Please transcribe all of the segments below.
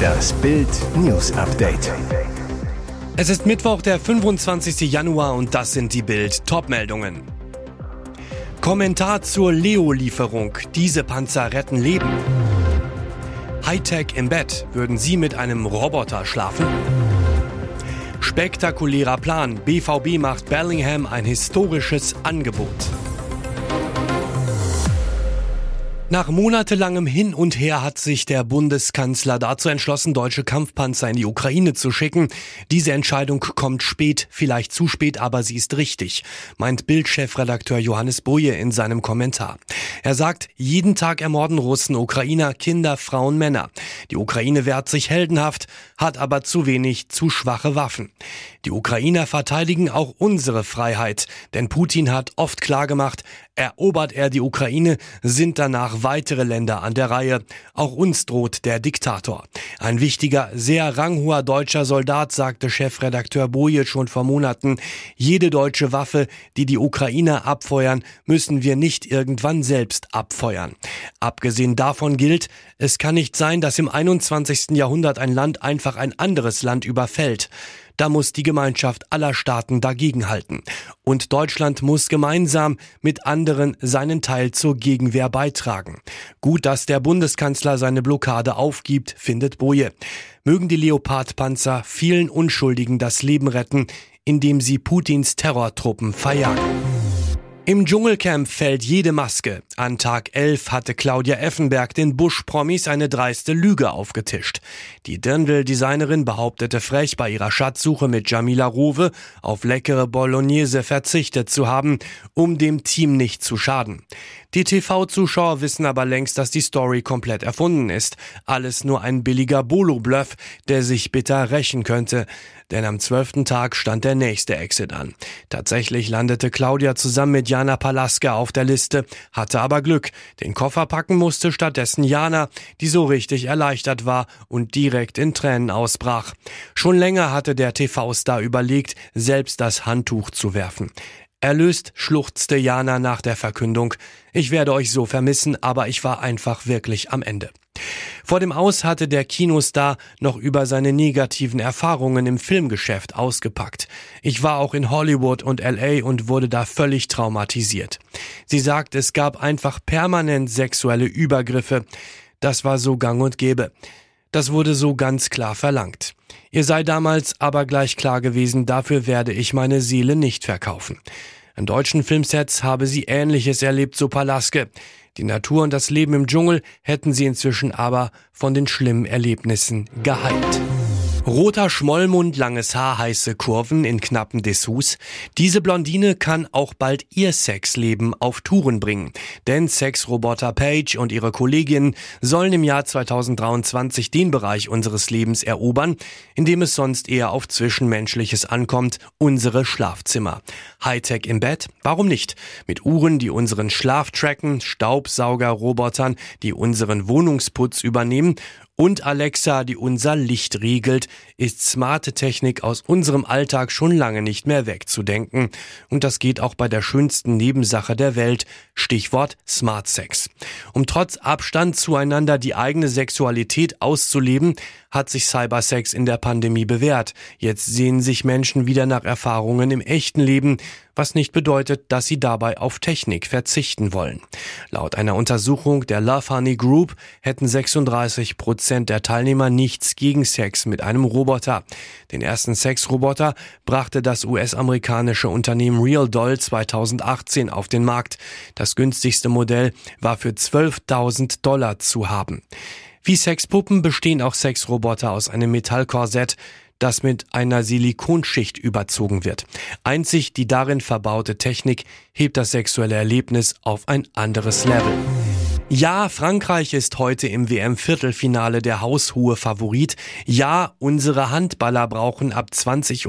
Das Bild News Update. Es ist Mittwoch, der 25. Januar und das sind die Bild Topmeldungen. Kommentar zur Leo-Lieferung. Diese Panzer retten Leben. Hightech im Bett. Würden Sie mit einem Roboter schlafen? Spektakulärer Plan. BVB macht Bellingham ein historisches Angebot. Nach monatelangem Hin und Her hat sich der Bundeskanzler dazu entschlossen, deutsche Kampfpanzer in die Ukraine zu schicken. Diese Entscheidung kommt spät, vielleicht zu spät, aber sie ist richtig, meint Bildchefredakteur Johannes Boje in seinem Kommentar. Er sagt, jeden Tag ermorden Russen Ukrainer, Kinder, Frauen, Männer. Die Ukraine wehrt sich heldenhaft, hat aber zu wenig, zu schwache Waffen. Die Ukrainer verteidigen auch unsere Freiheit, denn Putin hat oft klargemacht, erobert er die Ukraine, sind danach weitere Länder an der Reihe. Auch uns droht der Diktator. Ein wichtiger, sehr ranghoher deutscher Soldat sagte Chefredakteur Boje schon vor Monaten, jede deutsche Waffe, die die Ukrainer abfeuern, müssen wir nicht irgendwann selbst abfeuern. Abgesehen davon gilt, es kann nicht sein, dass im 21. Jahrhundert ein Land einfach ein anderes Land überfällt. Da muss die Gemeinschaft aller Staaten dagegenhalten. Und Deutschland muss gemeinsam mit anderen seinen Teil zur Gegenwehr beitragen. Gut, dass der Bundeskanzler seine Blockade aufgibt, findet Boje. Mögen die Leopardpanzer vielen Unschuldigen das Leben retten, indem sie Putins Terrortruppen verjagen. Im Dschungelcamp fällt jede Maske. An Tag 11 hatte Claudia Effenberg den Bush-Promis eine dreiste Lüge aufgetischt. Die Dirndl-Designerin behauptete frech, bei ihrer Schatzsuche mit Jamila Rowe auf leckere Bolognese verzichtet zu haben, um dem Team nicht zu schaden. Die TV-Zuschauer wissen aber längst, dass die Story komplett erfunden ist. Alles nur ein billiger Bolo-Bluff, der sich bitter rächen könnte. Denn am zwölften Tag stand der nächste Exit an. Tatsächlich landete Claudia zusammen mit Jana Palaska auf der Liste, hatte aber Glück. Den Koffer packen musste stattdessen Jana, die so richtig erleichtert war und direkt in Tränen ausbrach. Schon länger hatte der TV-Star überlegt, selbst das Handtuch zu werfen. Erlöst schluchzte Jana nach der Verkündung. Ich werde euch so vermissen, aber ich war einfach wirklich am Ende. Vor dem Aus hatte der Kinostar noch über seine negativen Erfahrungen im Filmgeschäft ausgepackt. Ich war auch in Hollywood und LA und wurde da völlig traumatisiert. Sie sagt, es gab einfach permanent sexuelle Übergriffe. Das war so gang und gäbe. Das wurde so ganz klar verlangt. Ihr sei damals aber gleich klar gewesen, dafür werde ich meine Seele nicht verkaufen. An deutschen Filmsets habe sie Ähnliches erlebt, so Palaske. Die Natur und das Leben im Dschungel hätten sie inzwischen aber von den schlimmen Erlebnissen geheilt. Roter Schmollmund, langes Haar, heiße Kurven in knappen Dessous. Diese Blondine kann auch bald ihr Sexleben auf Touren bringen. Denn Sexroboter Page und ihre Kolleginnen sollen im Jahr 2023 den Bereich unseres Lebens erobern, in dem es sonst eher auf Zwischenmenschliches ankommt, unsere Schlafzimmer. Hightech im Bett? Warum nicht? Mit Uhren, die unseren Schlaf tracken, Staubsaugerrobotern, die unseren Wohnungsputz übernehmen und Alexa, die unser Licht riegelt, ist smarte Technik aus unserem Alltag schon lange nicht mehr wegzudenken. Und das geht auch bei der schönsten Nebensache der Welt, Stichwort Smart Sex. Um trotz Abstand zueinander die eigene Sexualität auszuleben, hat sich Cybersex in der Pandemie bewährt. Jetzt sehen sich Menschen wieder nach Erfahrungen im echten Leben, was nicht bedeutet, dass sie dabei auf Technik verzichten wollen. Laut einer Untersuchung der Love Honey Group hätten 36 Prozent der Teilnehmer nichts gegen Sex mit einem Roboter. Den ersten Sexroboter brachte das US-amerikanische Unternehmen Real Doll 2018 auf den Markt. Das günstigste Modell war für 12.000 Dollar zu haben. Wie Sexpuppen bestehen auch Sexroboter aus einem Metallkorsett, das mit einer Silikonschicht überzogen wird. Einzig die darin verbaute Technik hebt das sexuelle Erlebnis auf ein anderes Level. Ja, Frankreich ist heute im WM-Viertelfinale der haushohe Favorit. Ja, unsere Handballer brauchen ab 20.30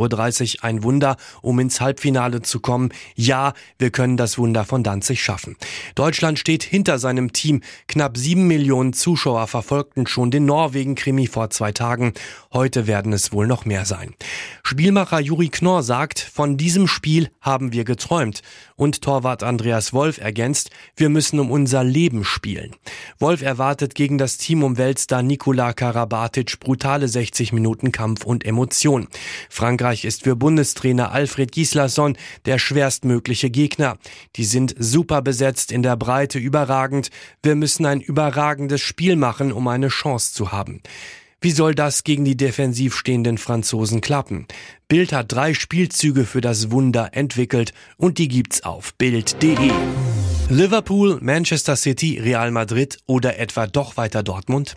Uhr ein Wunder, um ins Halbfinale zu kommen. Ja, wir können das Wunder von Danzig schaffen. Deutschland steht hinter seinem Team. Knapp sieben Millionen Zuschauer verfolgten schon den Norwegen-Krimi vor zwei Tagen. Heute werden es wohl noch mehr sein. Spielmacher Juri Knorr sagt, von diesem Spiel haben wir geträumt. Und Torwart Andreas Wolf ergänzt, wir müssen um unser Leben spielen. Wolf erwartet gegen das Team um Weltstar Nikola Karabatic brutale 60 Minuten Kampf und Emotion. Frankreich ist für Bundestrainer Alfred Gislason der schwerstmögliche Gegner. Die sind super besetzt, in der Breite überragend. Wir müssen ein überragendes Spiel machen, um eine Chance zu haben. Wie soll das gegen die defensiv stehenden Franzosen klappen? Bild hat drei Spielzüge für das Wunder entwickelt und die gibt's auf Bild.de. Liverpool, Manchester City, Real Madrid oder etwa doch weiter Dortmund?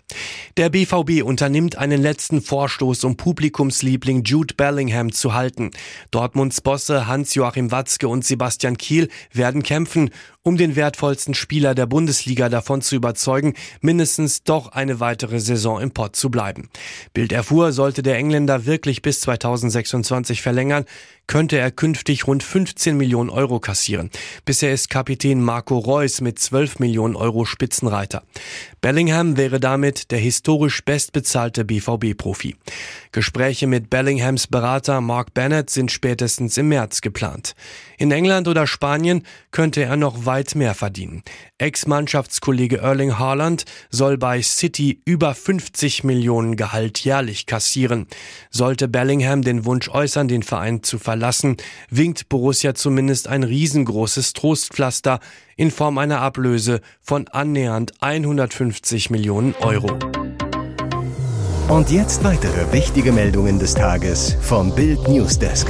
Der BVB unternimmt einen letzten Vorstoß, um Publikumsliebling Jude Bellingham zu halten. Dortmunds Bosse Hans-Joachim Watzke und Sebastian Kiel werden kämpfen, um den wertvollsten Spieler der Bundesliga davon zu überzeugen, mindestens doch eine weitere Saison im Pott zu bleiben. Bild erfuhr, sollte der Engländer wirklich bis 2026 verlängern, könnte er künftig rund 15 Millionen Euro kassieren. Bisher ist Kapitän Marco Reus mit 12 Millionen Euro Spitzenreiter. Bellingham wäre damit der historisch bestbezahlte BVB-Profi. Gespräche mit Bellinghams Berater Mark Bennett sind spätestens im März geplant. In England oder Spanien könnte er noch weit mehr verdienen. Ex-Mannschaftskollege Erling Haaland soll bei City über 50 Millionen Gehalt jährlich kassieren. Sollte Bellingham den Wunsch äußern, den Verein zu verlassen, winkt Borussia zumindest ein riesengroßes Trostpflaster in Form einer Ablöse von annähernd 150 Millionen Euro. Und jetzt weitere wichtige Meldungen des Tages vom Bild Newsdesk.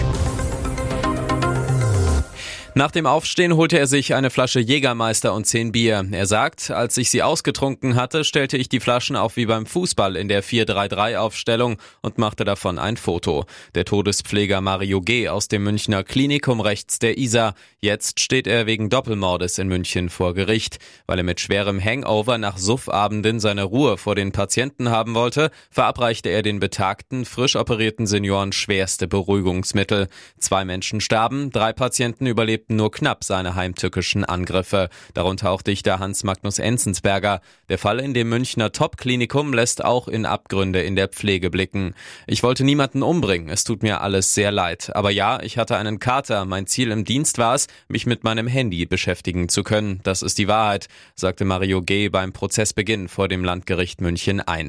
Nach dem Aufstehen holte er sich eine Flasche Jägermeister und zehn Bier. Er sagt, als ich sie ausgetrunken hatte, stellte ich die Flaschen auch wie beim Fußball in der 4-3-3-Aufstellung und machte davon ein Foto. Der Todespfleger Mario G. aus dem Münchner Klinikum rechts der Isar. Jetzt steht er wegen Doppelmordes in München vor Gericht. Weil er mit schwerem Hangover nach Suffabenden seine Ruhe vor den Patienten haben wollte, verabreichte er den betagten, frisch operierten Senioren schwerste Beruhigungsmittel. Zwei Menschen starben, drei Patienten überlebten überlebten nur knapp seine heimtückischen Angriffe, darunter auch Dichter Hans Magnus Enzensberger. Der Fall in dem Münchner Top-Klinikum lässt auch in Abgründe in der Pflege blicken. Ich wollte niemanden umbringen, es tut mir alles sehr leid. Aber ja, ich hatte einen Kater, mein Ziel im Dienst war es, mich mit meinem Handy beschäftigen zu können. Das ist die Wahrheit, sagte Mario G. beim Prozessbeginn vor dem Landgericht München I.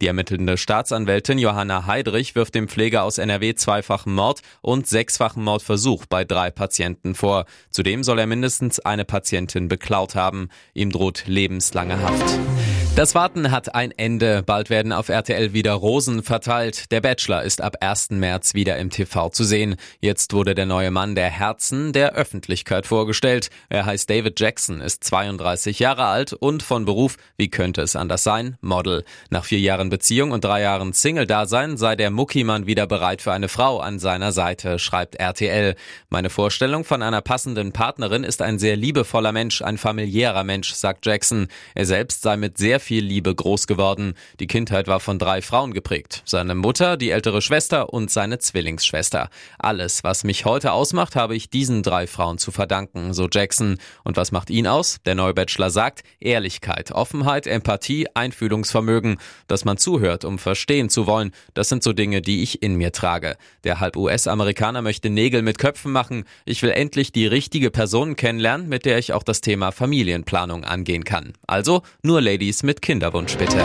Die ermittelnde Staatsanwältin Johanna Heidrich wirft dem Pfleger aus NRW zweifachen Mord und sechsfachen Mordversuch bei drei Patienten vor vor. Zudem soll er mindestens eine Patientin beklaut haben. Ihm droht lebenslange Haft. Das Warten hat ein Ende. Bald werden auf RTL wieder Rosen verteilt. Der Bachelor ist ab 1. März wieder im TV zu sehen. Jetzt wurde der neue Mann der Herzen der Öffentlichkeit vorgestellt. Er heißt David Jackson, ist 32 Jahre alt und von Beruf, wie könnte es anders sein, Model. Nach vier Jahren Beziehung und drei Jahren Single-Dasein sei der Muckimann wieder bereit für eine Frau an seiner Seite, schreibt RTL. Meine Vorstellung von einer passenden Partnerin ist ein sehr liebevoller Mensch, ein familiärer Mensch, sagt Jackson. Er selbst sei mit sehr viel Liebe groß geworden. Die Kindheit war von drei Frauen geprägt. Seine Mutter, die ältere Schwester und seine Zwillingsschwester. Alles, was mich heute ausmacht, habe ich diesen drei Frauen zu verdanken, so Jackson. Und was macht ihn aus? Der neue Bachelor sagt, Ehrlichkeit, Offenheit, Empathie, Einfühlungsvermögen, dass man zuhört, um verstehen zu wollen. Das sind so Dinge, die ich in mir trage. Der halb US-Amerikaner möchte Nägel mit Köpfen machen. Ich will endlich die richtige Person kennenlernen, mit der ich auch das Thema Familienplanung angehen kann. Also nur Ladies mit Kinderwunsch bitte.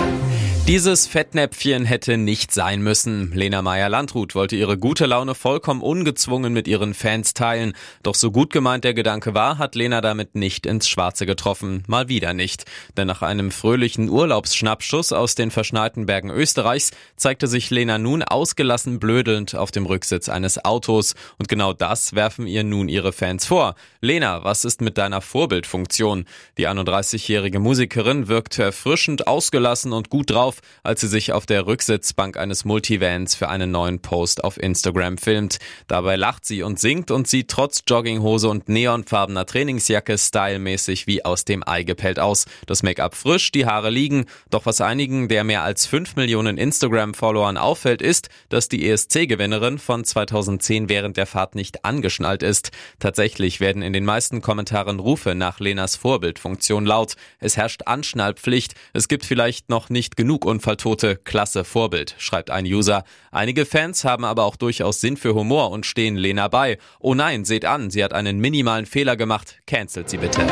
Dieses Fettnäpfchen hätte nicht sein müssen. Lena Meyer-Landrut wollte ihre gute Laune vollkommen ungezwungen mit ihren Fans teilen. Doch so gut gemeint der Gedanke war, hat Lena damit nicht ins Schwarze getroffen. Mal wieder nicht. Denn nach einem fröhlichen Urlaubsschnappschuss aus den verschneiten Bergen Österreichs zeigte sich Lena nun ausgelassen blödelnd auf dem Rücksitz eines Autos. Und genau das werfen ihr nun ihre Fans vor. Lena, was ist mit deiner Vorbildfunktion? Die 31-jährige Musikerin wirkt erfrischend ausgelassen und gut drauf auf, als sie sich auf der Rücksitzbank eines Multivans für einen neuen Post auf Instagram filmt. Dabei lacht sie und singt und sieht trotz Jogginghose und neonfarbener Trainingsjacke stylmäßig wie aus dem Ei gepellt aus. Das Make-up frisch, die Haare liegen. Doch was einigen der mehr als 5 Millionen Instagram-Followern auffällt, ist, dass die ESC-Gewinnerin von 2010 während der Fahrt nicht angeschnallt ist. Tatsächlich werden in den meisten Kommentaren Rufe nach Lenas Vorbildfunktion laut. Es herrscht Anschnallpflicht. Es gibt vielleicht noch nicht genug Zugunfalltote, klasse Vorbild, schreibt ein User. Einige Fans haben aber auch durchaus Sinn für Humor und stehen Lena bei. Oh nein, seht an, sie hat einen minimalen Fehler gemacht, cancelt sie bitte.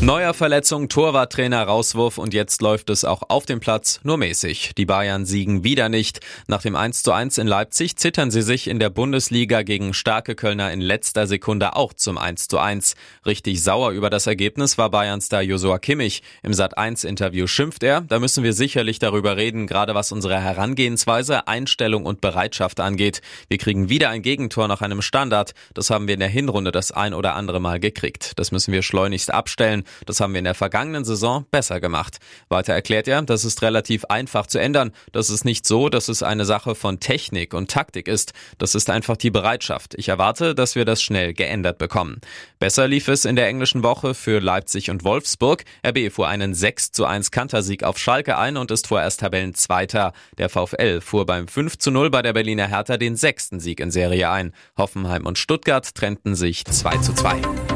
Neuer Verletzung, Torwarttrainer, Rauswurf und jetzt läuft es auch auf dem Platz nur mäßig. Die Bayern siegen wieder nicht. Nach dem 1 zu 1 in Leipzig zittern sie sich in der Bundesliga gegen starke Kölner in letzter Sekunde auch zum 1 zu 1. Richtig sauer über das Ergebnis war Bayern-Star Josua Kimmich. Im Sat 1 Interview schimpft er, da müssen wir sicherlich darüber reden, gerade was unsere Herangehensweise, Einstellung und Bereitschaft angeht. Wir kriegen wieder ein Gegentor nach einem Standard. Das haben wir in der Hinrunde das ein oder andere Mal gekriegt. Das müssen wir schleunigst abstellen. Das haben wir in der vergangenen Saison besser gemacht. Weiter erklärt er, das ist relativ einfach zu ändern. Das ist nicht so, dass es eine Sache von Technik und Taktik ist. Das ist einfach die Bereitschaft. Ich erwarte, dass wir das schnell geändert bekommen. Besser lief es in der englischen Woche für Leipzig und Wolfsburg. RB fuhr einen 6 zu 1 Kantersieg auf Schalke ein und ist vorerst Tabellenzweiter. Der VfL fuhr beim 5 zu 0 bei der Berliner Hertha den sechsten Sieg in Serie ein. Hoffenheim und Stuttgart trennten sich 2 zu 2.